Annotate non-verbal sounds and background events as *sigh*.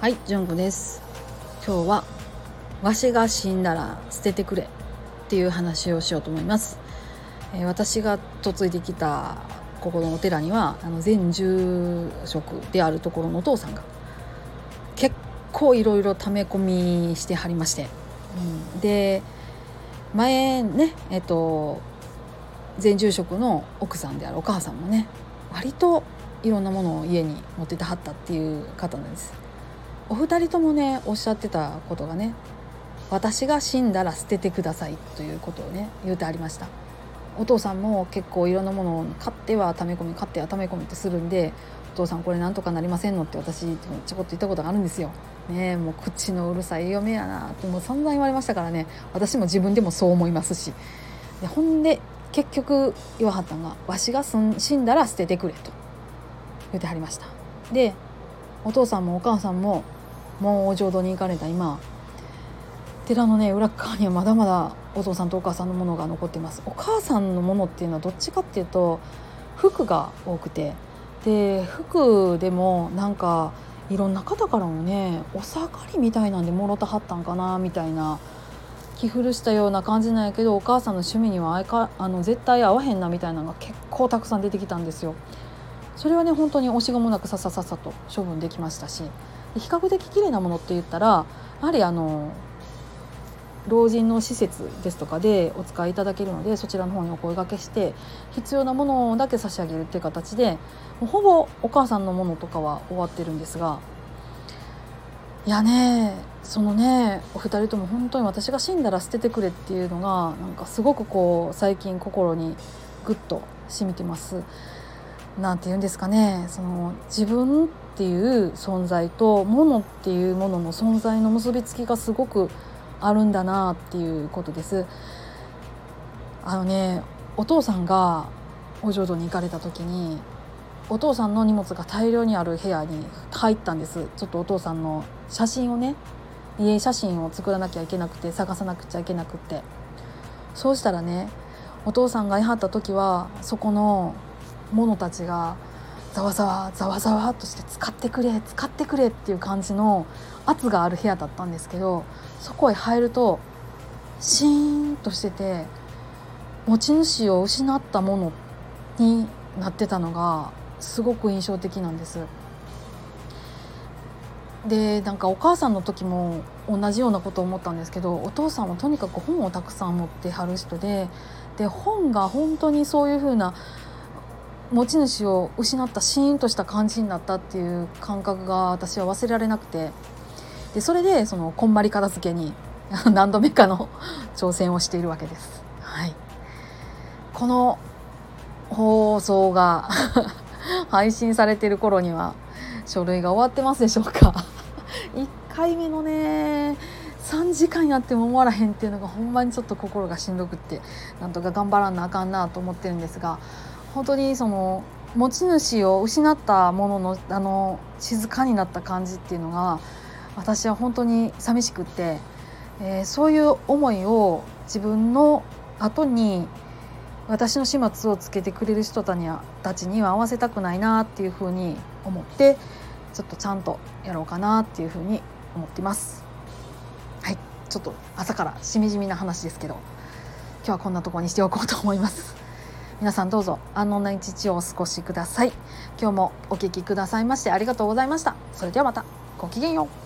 はい、純子です。今日はわしが死んだら捨ててくれっていう話をしようと思います。えー私が嫁いできたここのお寺にはあの全住職であるところのお父さんが結構いろいろ溜め込みしてはりまして、うん、で前ねえっと全住職の奥さんであるお母さんもね割といろんなものを家に持っててはったっていう方なんです。お二人ともねおっしゃってたことがね私が死んだら捨ててくださいということをね言うてありました。お父さんも結構いろんなものを買っては溜め込み買っては溜め込みってするんでお父さんこれなんとかなりませんのって私ちょこっと言ったことがあるんですよ。ねもう口のうるさい嫁やなってもう散々言われましたからね。私も自分でもそう思いますし。でほんで結局言わはったんが「わしが死んだら捨ててくれ」と言ってはりました。でお父さんもお母さんももう浄土に行かれた今寺のね裏側にはまだまだお父さんとお母さんのものが残ってますお母さんのものっていうのはどっちかっていうと服が多くてで服でもなんかいろんな方からもねお下がりみたいなんでもろたはったんかなみたいな着古したような感じなんやけどお母さんの趣味にはあいかあの絶対合わへんなみたいなのが結構たくさん出てきたんですよ。それはね本当に惜しがもなくささささと処分できましたし比較的綺麗なものって言ったらやはりあの老人の施設ですとかでお使いいただけるのでそちらの方にお声がけして必要なものだけ差し上げるっていう形でもうほぼお母さんのものとかは終わってるんですがいやねそのねお二人とも本当に私が死んだら捨ててくれっていうのがなんかすごくこう最近心にグッと染みてます。なんて言うんですかねその自分っていう存在と物っていうものの存在の結びつきがすごくあるんだなっていうことです。あのねお父さんがお浄土に行かれた時にお父さんの荷物が大量にある部屋に入ったんですちょっとお父さんの写真をね家写真を作らなきゃいけなくて探さなくちゃいけなくてそうしたらねお父さんがいはった時はそこの者たちがざわざわざわざわとして使ってくれ使ってくれっていう感じの圧がある部屋だったんですけどそこへ入るとシーンとしてて持ち主を失ったものになってたのがすごく印象的なんです。でなんかお母さんの時も同じようなことを思ったんですけどお父さんはとにかく本をたくさん持ってはる人でで本が本当にそういう風な持ち主を失ったシーンとした感じになったっていう感覚が私は忘れられなくて。でそれでそのこんまり片付けに *laughs* 何度目かの挑戦をしているわけです。はい、この放送が *laughs* 配信されてる頃には書類が終わってますでしょうか。1回目のね3時間やっても終わらへんっていうのがほんまにちょっと心がしんどくってなんとか頑張らなあかんなと思ってるんですが本当にその持ち主を失ったもののあの静かになった感じっていうのが私は本当に寂しくって、えーそういう思いを自分の後に私の始末をつけてくれる人たちにはたちには合わせたくないなっていうふうに思ってちょっとちゃんとやろうかなっていうふうに思ってます。はいちょっと朝からしみじみな話ですけど今日はこんなとこにしておこうと思います。皆さんどうぞ安穏な一日をお過ごしください。今日もお聞きくださいましてありがとうございました。それではまたごきげんよう。